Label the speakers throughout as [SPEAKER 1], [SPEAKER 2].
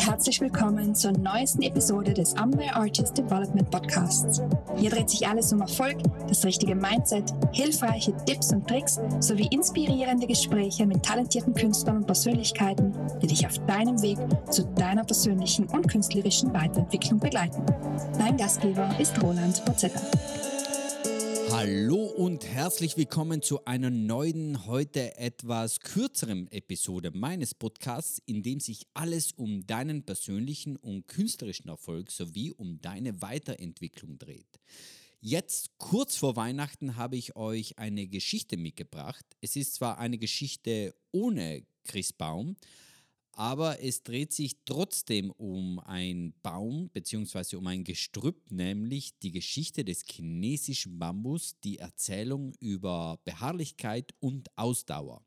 [SPEAKER 1] Herzlich willkommen zur neuesten Episode des Amway Artist Development Podcasts. Hier dreht sich alles um Erfolg, das richtige Mindset, hilfreiche Tipps und Tricks sowie inspirierende Gespräche mit talentierten Künstlern und Persönlichkeiten, die dich auf deinem Weg zu deiner persönlichen und künstlerischen Weiterentwicklung begleiten. Dein Gastgeber ist Roland Rozetta.
[SPEAKER 2] Hallo und herzlich willkommen zu einer neuen, heute etwas kürzeren Episode meines Podcasts, in dem sich alles um deinen persönlichen und künstlerischen Erfolg sowie um deine Weiterentwicklung dreht. Jetzt kurz vor Weihnachten habe ich euch eine Geschichte mitgebracht. Es ist zwar eine Geschichte ohne Christbaum, aber es dreht sich trotzdem um einen Baum bzw. um ein Gestrüpp, nämlich die Geschichte des chinesischen Bambus, die Erzählung über Beharrlichkeit und Ausdauer.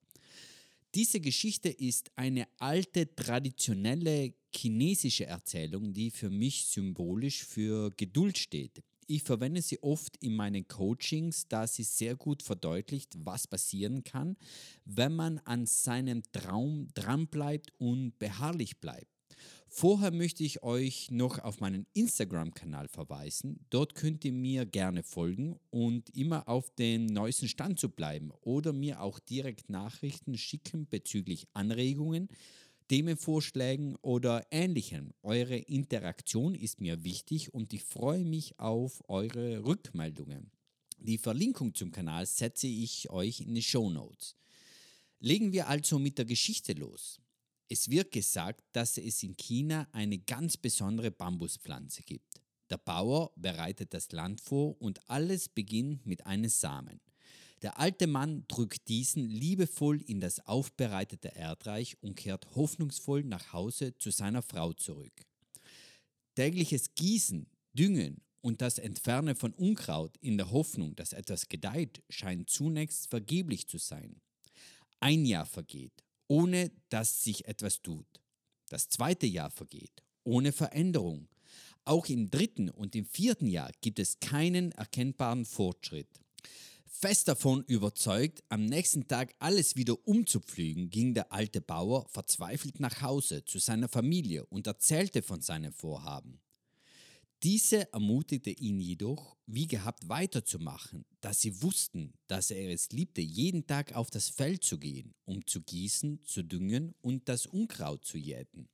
[SPEAKER 2] Diese Geschichte ist eine alte, traditionelle chinesische Erzählung, die für mich symbolisch für Geduld steht. Ich verwende sie oft in meinen Coachings, da sie sehr gut verdeutlicht, was passieren kann, wenn man an seinem Traum dranbleibt und beharrlich bleibt. Vorher möchte ich euch noch auf meinen Instagram-Kanal verweisen. Dort könnt ihr mir gerne folgen und immer auf dem neuesten Stand zu bleiben oder mir auch direkt Nachrichten schicken bezüglich Anregungen Themenvorschlägen oder ähnlichem. Eure Interaktion ist mir wichtig und ich freue mich auf eure Rückmeldungen. Die Verlinkung zum Kanal setze ich euch in die Show Notes. Legen wir also mit der Geschichte los. Es wird gesagt, dass es in China eine ganz besondere Bambuspflanze gibt. Der Bauer bereitet das Land vor und alles beginnt mit einem Samen. Der alte Mann drückt diesen liebevoll in das aufbereitete Erdreich und kehrt hoffnungsvoll nach Hause zu seiner Frau zurück. Tägliches Gießen, Düngen und das Entfernen von Unkraut in der Hoffnung, dass etwas gedeiht, scheint zunächst vergeblich zu sein. Ein Jahr vergeht, ohne dass sich etwas tut. Das zweite Jahr vergeht, ohne Veränderung. Auch im dritten und im vierten Jahr gibt es keinen erkennbaren Fortschritt. Fest davon überzeugt, am nächsten Tag alles wieder umzupflügen, ging der alte Bauer verzweifelt nach Hause zu seiner Familie und erzählte von seinem Vorhaben. Diese ermutigte ihn jedoch, wie gehabt weiterzumachen, da sie wussten, dass er es liebte, jeden Tag auf das Feld zu gehen, um zu gießen, zu düngen und das Unkraut zu jäten.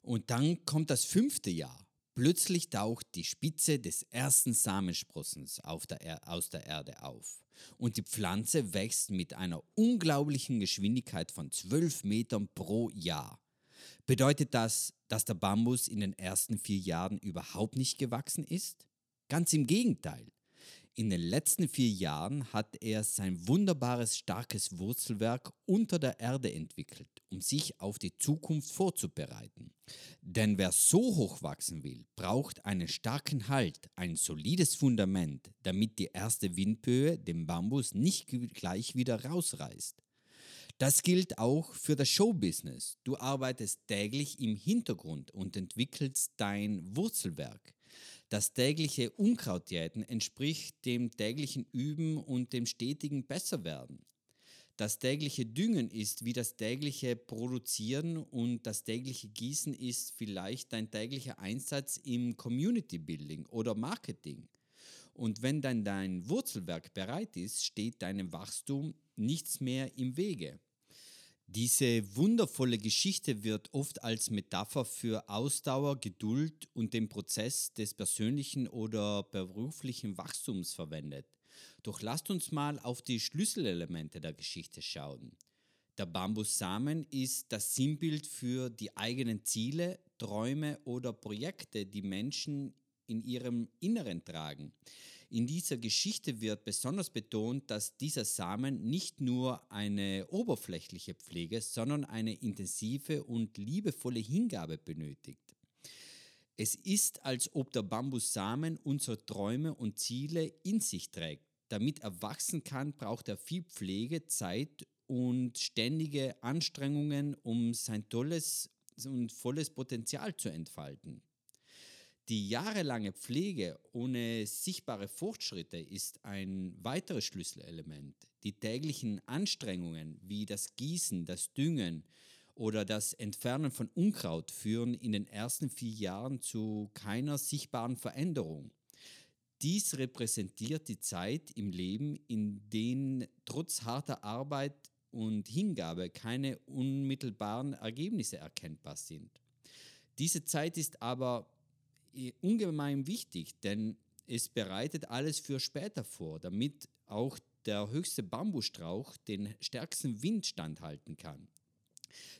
[SPEAKER 2] Und dann kommt das fünfte Jahr. Plötzlich taucht die Spitze des ersten Samensprossens der aus der Erde auf und die Pflanze wächst mit einer unglaublichen Geschwindigkeit von 12 Metern pro Jahr. Bedeutet das, dass der Bambus in den ersten vier Jahren überhaupt nicht gewachsen ist? Ganz im Gegenteil. In den letzten vier Jahren hat er sein wunderbares starkes Wurzelwerk unter der Erde entwickelt, um sich auf die Zukunft vorzubereiten. Denn wer so hoch wachsen will, braucht einen starken Halt, ein solides Fundament, damit die erste Windböe den Bambus nicht gleich wieder rausreißt. Das gilt auch für das Showbusiness. Du arbeitest täglich im Hintergrund und entwickelst dein Wurzelwerk. Das tägliche Unkrautjäten entspricht dem täglichen Üben und dem stetigen Besserwerden. Das tägliche Düngen ist wie das tägliche Produzieren und das tägliche Gießen ist vielleicht dein täglicher Einsatz im Community Building oder Marketing. Und wenn dann dein Wurzelwerk bereit ist, steht deinem Wachstum nichts mehr im Wege. Diese wundervolle Geschichte wird oft als Metapher für Ausdauer, Geduld und den Prozess des persönlichen oder beruflichen Wachstums verwendet. Doch lasst uns mal auf die Schlüsselelemente der Geschichte schauen. Der Bambussamen ist das Sinnbild für die eigenen Ziele, Träume oder Projekte, die Menschen in ihrem Inneren tragen. In dieser Geschichte wird besonders betont, dass dieser Samen nicht nur eine oberflächliche Pflege, sondern eine intensive und liebevolle Hingabe benötigt. Es ist, als ob der Bambussamen unsere Träume und Ziele in sich trägt. Damit er wachsen kann, braucht er viel Pflege, Zeit und ständige Anstrengungen, um sein tolles und volles Potenzial zu entfalten. Die jahrelange Pflege ohne sichtbare Fortschritte ist ein weiteres Schlüsselelement. Die täglichen Anstrengungen wie das Gießen, das Düngen oder das Entfernen von Unkraut führen in den ersten vier Jahren zu keiner sichtbaren Veränderung. Dies repräsentiert die Zeit im Leben, in denen trotz harter Arbeit und Hingabe keine unmittelbaren Ergebnisse erkennbar sind. Diese Zeit ist aber ungemein wichtig, denn es bereitet alles für später vor, damit auch der höchste Bambusstrauch den stärksten Wind standhalten kann.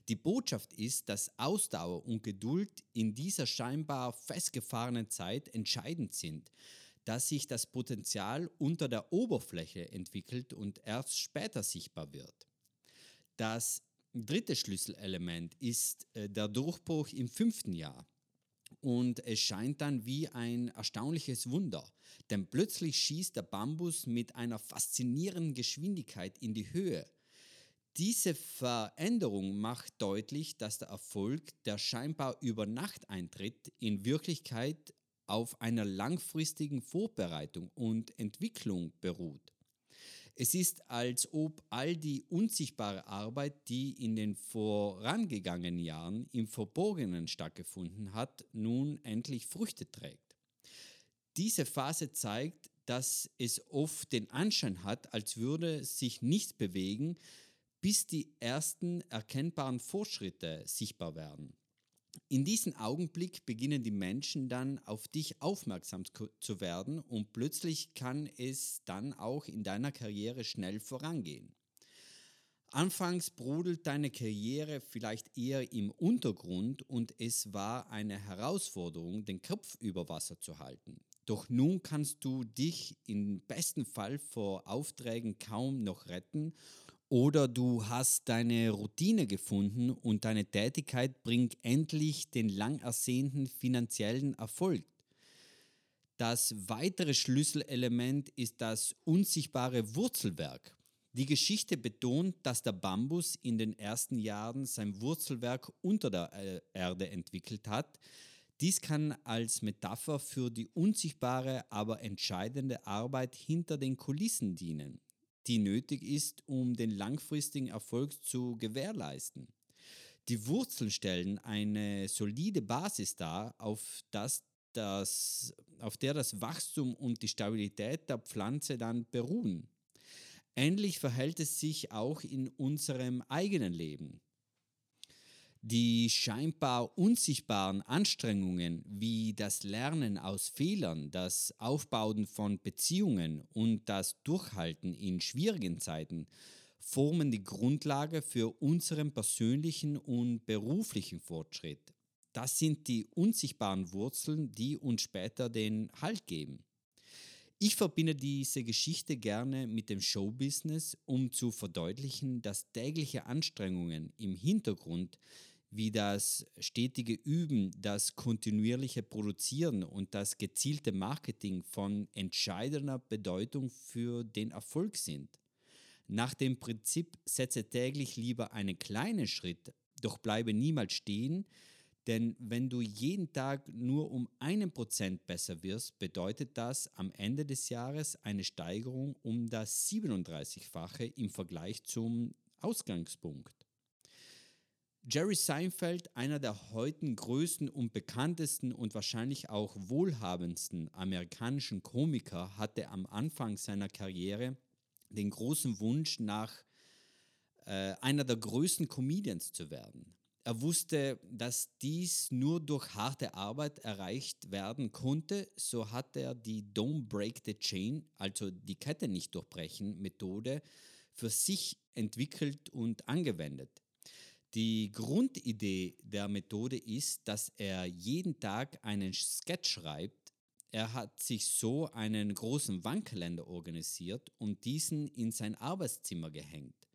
[SPEAKER 2] Die Botschaft ist, dass Ausdauer und Geduld in dieser scheinbar festgefahrenen Zeit entscheidend sind, dass sich das Potenzial unter der Oberfläche entwickelt und erst später sichtbar wird. Das dritte Schlüsselelement ist äh, der Durchbruch im fünften Jahr. Und es scheint dann wie ein erstaunliches Wunder, denn plötzlich schießt der Bambus mit einer faszinierenden Geschwindigkeit in die Höhe diese Veränderung macht deutlich, dass der Erfolg, der scheinbar über Nacht eintritt, in Wirklichkeit auf einer langfristigen Vorbereitung und Entwicklung beruht. Es ist, als ob all die unsichtbare Arbeit, die in den vorangegangenen Jahren im Verborgenen stattgefunden hat, nun endlich Früchte trägt. Diese Phase zeigt, dass es oft den Anschein hat, als würde sich nichts bewegen, bis die ersten erkennbaren Fortschritte sichtbar werden. In diesem Augenblick beginnen die Menschen dann auf dich aufmerksam zu werden und plötzlich kann es dann auch in deiner Karriere schnell vorangehen. Anfangs brodelt deine Karriere vielleicht eher im Untergrund und es war eine Herausforderung, den Kopf über Wasser zu halten. Doch nun kannst du dich im besten Fall vor Aufträgen kaum noch retten oder du hast deine Routine gefunden und deine Tätigkeit bringt endlich den lang ersehnten finanziellen Erfolg. Das weitere Schlüsselelement ist das unsichtbare Wurzelwerk. Die Geschichte betont, dass der Bambus in den ersten Jahren sein Wurzelwerk unter der äh, Erde entwickelt hat. Dies kann als Metapher für die unsichtbare, aber entscheidende Arbeit hinter den Kulissen dienen die nötig ist, um den langfristigen Erfolg zu gewährleisten. Die Wurzeln stellen eine solide Basis dar, auf, das, das, auf der das Wachstum und die Stabilität der Pflanze dann beruhen. Ähnlich verhält es sich auch in unserem eigenen Leben. Die scheinbar unsichtbaren Anstrengungen wie das Lernen aus Fehlern, das Aufbauen von Beziehungen und das Durchhalten in schwierigen Zeiten formen die Grundlage für unseren persönlichen und beruflichen Fortschritt. Das sind die unsichtbaren Wurzeln, die uns später den Halt geben. Ich verbinde diese Geschichte gerne mit dem Showbusiness, um zu verdeutlichen, dass tägliche Anstrengungen im Hintergrund wie das stetige Üben, das kontinuierliche Produzieren und das gezielte Marketing von entscheidender Bedeutung für den Erfolg sind. Nach dem Prinzip setze täglich lieber einen kleinen Schritt, doch bleibe niemals stehen, denn wenn du jeden Tag nur um einen Prozent besser wirst, bedeutet das am Ende des Jahres eine Steigerung um das 37-fache im Vergleich zum Ausgangspunkt. Jerry Seinfeld, einer der heute größten und bekanntesten und wahrscheinlich auch wohlhabendsten amerikanischen Komiker, hatte am Anfang seiner Karriere den großen Wunsch, nach äh, einer der größten Comedians zu werden. Er wusste, dass dies nur durch harte Arbeit erreicht werden konnte, so hat er die Don't Break the Chain, also die Kette nicht durchbrechen Methode, für sich entwickelt und angewendet. Die Grundidee der Methode ist, dass er jeden Tag einen Sketch schreibt. Er hat sich so einen großen Wandkalender organisiert und diesen in sein Arbeitszimmer gehängt.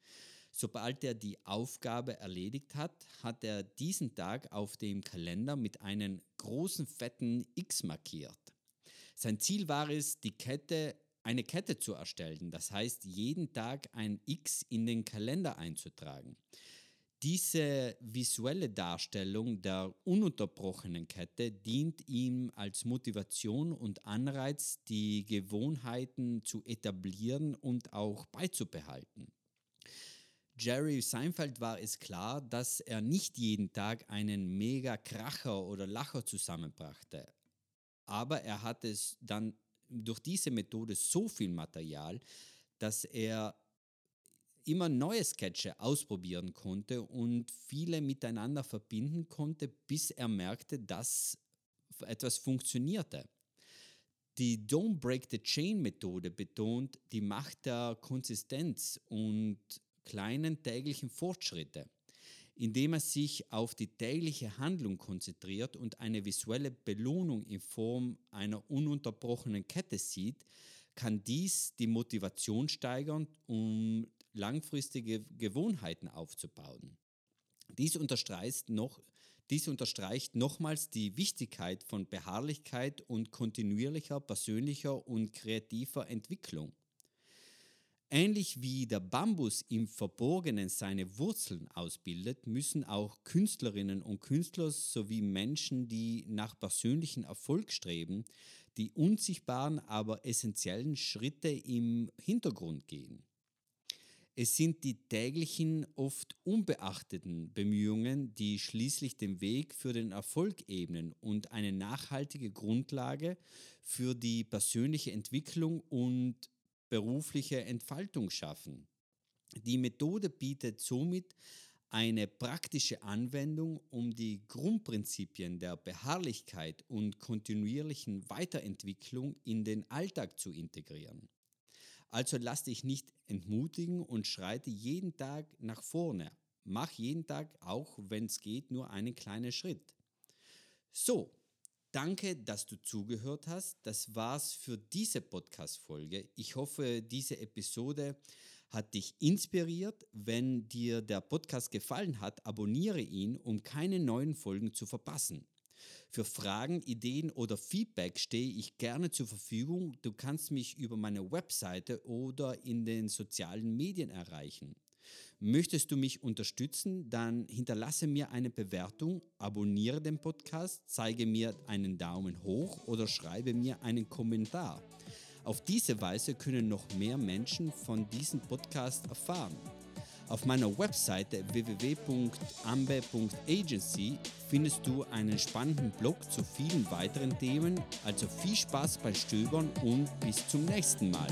[SPEAKER 2] Sobald er die Aufgabe erledigt hat, hat er diesen Tag auf dem Kalender mit einem großen fetten X markiert. Sein Ziel war es, die Kette, eine Kette zu erstellen, das heißt jeden Tag ein X in den Kalender einzutragen. Diese visuelle Darstellung der ununterbrochenen Kette dient ihm als Motivation und Anreiz, die Gewohnheiten zu etablieren und auch beizubehalten. Jerry Seinfeld war es klar, dass er nicht jeden Tag einen mega Kracher oder Lacher zusammenbrachte. Aber er hatte es dann durch diese Methode so viel Material, dass er immer neue Sketche ausprobieren konnte und viele miteinander verbinden konnte, bis er merkte, dass etwas funktionierte. Die Don't Break the Chain Methode betont die Macht der Konsistenz und kleinen täglichen Fortschritte, indem er sich auf die tägliche Handlung konzentriert und eine visuelle Belohnung in Form einer ununterbrochenen Kette sieht, kann dies die Motivation steigern, um langfristige Gewohnheiten aufzubauen. Dies unterstreicht, noch, dies unterstreicht nochmals die Wichtigkeit von Beharrlichkeit und kontinuierlicher persönlicher und kreativer Entwicklung. Ähnlich wie der Bambus im Verborgenen seine Wurzeln ausbildet, müssen auch Künstlerinnen und Künstler sowie Menschen, die nach persönlichen Erfolg streben, die unsichtbaren, aber essentiellen Schritte im Hintergrund gehen. Es sind die täglichen, oft unbeachteten Bemühungen, die schließlich den Weg für den Erfolg ebnen und eine nachhaltige Grundlage für die persönliche Entwicklung und berufliche Entfaltung schaffen. Die Methode bietet somit eine praktische Anwendung, um die Grundprinzipien der Beharrlichkeit und kontinuierlichen Weiterentwicklung in den Alltag zu integrieren. Also lass dich nicht entmutigen und schreite jeden Tag nach vorne. Mach jeden Tag, auch wenn es geht, nur einen kleinen Schritt. So, danke, dass du zugehört hast. Das war's für diese Podcast-Folge. Ich hoffe, diese Episode hat dich inspiriert. Wenn dir der Podcast gefallen hat, abonniere ihn, um keine neuen Folgen zu verpassen. Für Fragen, Ideen oder Feedback stehe ich gerne zur Verfügung. Du kannst mich über meine Webseite oder in den sozialen Medien erreichen. Möchtest du mich unterstützen, dann hinterlasse mir eine Bewertung, abonniere den Podcast, zeige mir einen Daumen hoch oder schreibe mir einen Kommentar. Auf diese Weise können noch mehr Menschen von diesem Podcast erfahren. Auf meiner Webseite www.ambe.agency findest du einen spannenden Blog zu vielen weiteren Themen. Also viel Spaß beim Stöbern und bis zum nächsten Mal.